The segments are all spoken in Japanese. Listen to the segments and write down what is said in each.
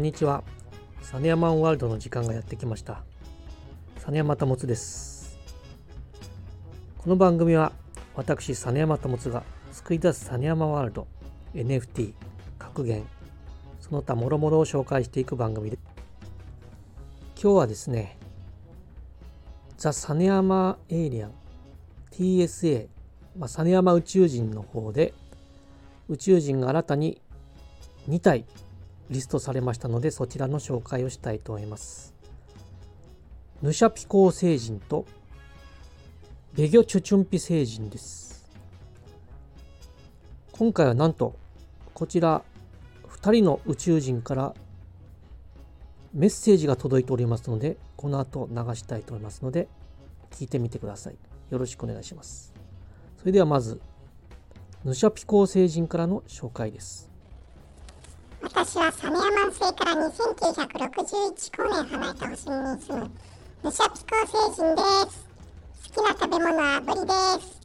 こんにちは。サネヤマンワールドの時間がやってきました。サネヤマタモツです。この番組は私、サネヤマタモツが救い出すサネヤマワールド、NFT、格言、その他諸々を紹介していく番組で今日はですね、ザ・サネヤマエイリアン TSA、まあ、サネヤマ宇宙人の方で宇宙人が新たに2体リストされましたのでそちらの紹介をしたいと思います。ヌシャピコー星人とベギョチュチュンピ星人です。今回はなんとこちら2人の宇宙人からメッセージが届いておりますのでこの後流したいと思いますので聞いてみてください。よろしくお願いします。それではまずヌシャピコ星人からの紹介です。私はサメヤマン星から2961光年離れた星に住むヌシャピコ星人です。好きな食べ物はブリです。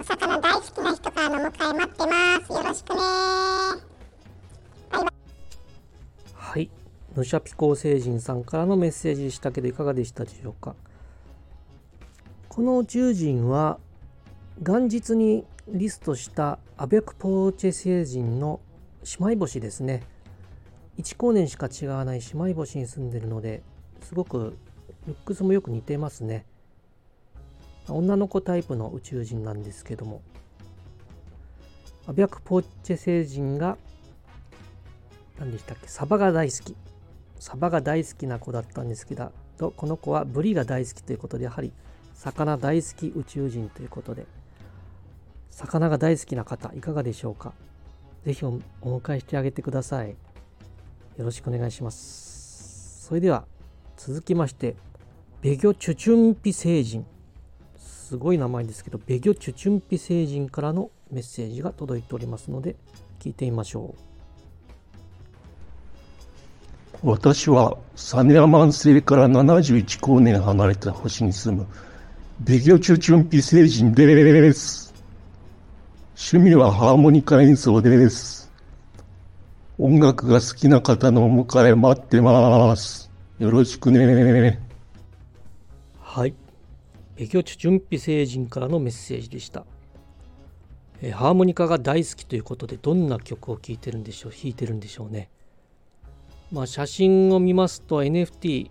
お魚大好きな人からの迎え待ってます。よろしくねバイバイ。はい。ヌシャピコ星人さんからのメッセージでしたけどいかがでしたでしょうかこの宇宙人は元日にリストしたアベクポーチェ星人の姉妹星ですね。1光年しか違わない姉妹星に住んでるのですごくルックスもよく似てますね。女の子タイプの宇宙人なんですけども。アベクポーチェ星人が何でしたっけ？サバが大好き。サバが大好きな子だったんですけどこの子はブリが大好きということでやはり魚大好き宇宙人ということで。魚が大好きな方、いかがでしょうか？ぜひお迎えしてあげてください。よろしくお願いします。それでは、続きまして、ベギョチュチュンピ星人。すごい名前ですけど、ベギョチュチュンピ星人からのメッセージが届いておりますので、聞いてみましょう。私はサネアマン星から71光年離れた星に住むベギョチュチュンピ星人です。趣味はハーモニカ演奏です。音楽が好きな方のお迎え待ってます。よろしくね。はい。ベキョチュチュンピ星人からのメッセージでした。えハーモニカが大好きということでどんな曲を聴いてるんでしょう弾いてるんでしょうね。まあ写真を見ますと NFT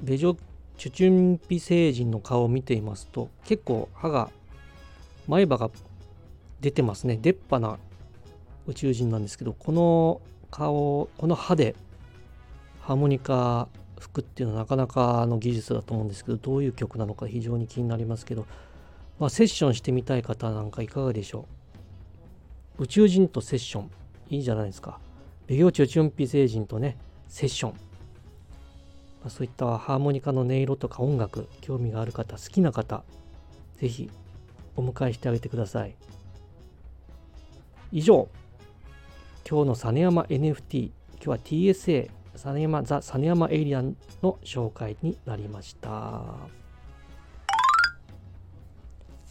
ベジョチュチュンピ星人の顔を見ていますと結構歯が前歯が出てますね。出っ歯な宇宙人なんですけどこの顔この歯でハーモニカ吹くっていうのはなかなかの技術だと思うんですけどどういう曲なのか非常に気になりますけど、まあ、セッションしてみたい方なんかいかがでしょう？宇宙人とセッション。いいじゃないですか。美容中チュンピ星人とねセッション、まあ、そういったハーモニカの音色とか音楽興味がある方好きな方是非お迎えしてあげてください。以上、今日の実山 NFT、今日は TSA、実山ザ・実山エイリアンの紹介になりました。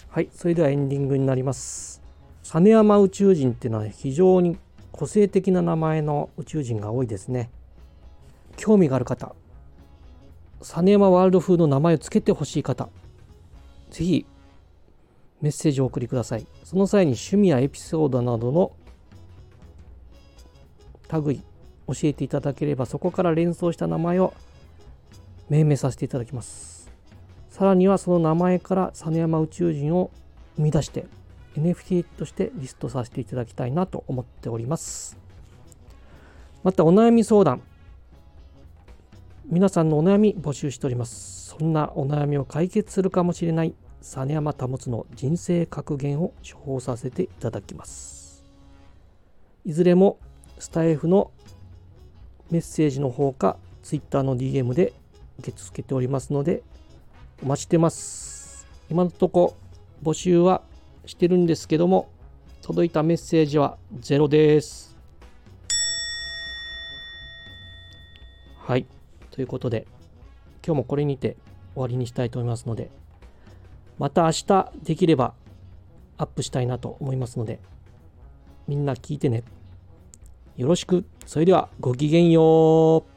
はい、それではエンディングになります。実山宇宙人っていうのは非常に個性的な名前の宇宙人が多いですね。興味がある方、実山ワールド風の名前を付けてほしい方、ぜひメッセージをお送りください。その際に趣味やエピソードなどの類教えていただければそこから連想した名前を命名させていただきます。さらにはその名前から実山宇宙人を生み出して NFT としてリストさせていただきたいなと思っております。またお悩み相談皆さんのお悩み募集しております。そんなお悩みを解決するかもしれない実山保の人生格言を処方させていただきます。いずれもスタイフのメッセージの方か Twitter の DM で受け付けておりますのでお待ちしてます。今のとこ募集はしてるんですけども届いたメッセージはゼロです。はい。ということで今日もこれにて終わりにしたいと思いますのでまた明日できればアップしたいなと思いますので、みんな聞いてね。よろしく、それではごきげんよう。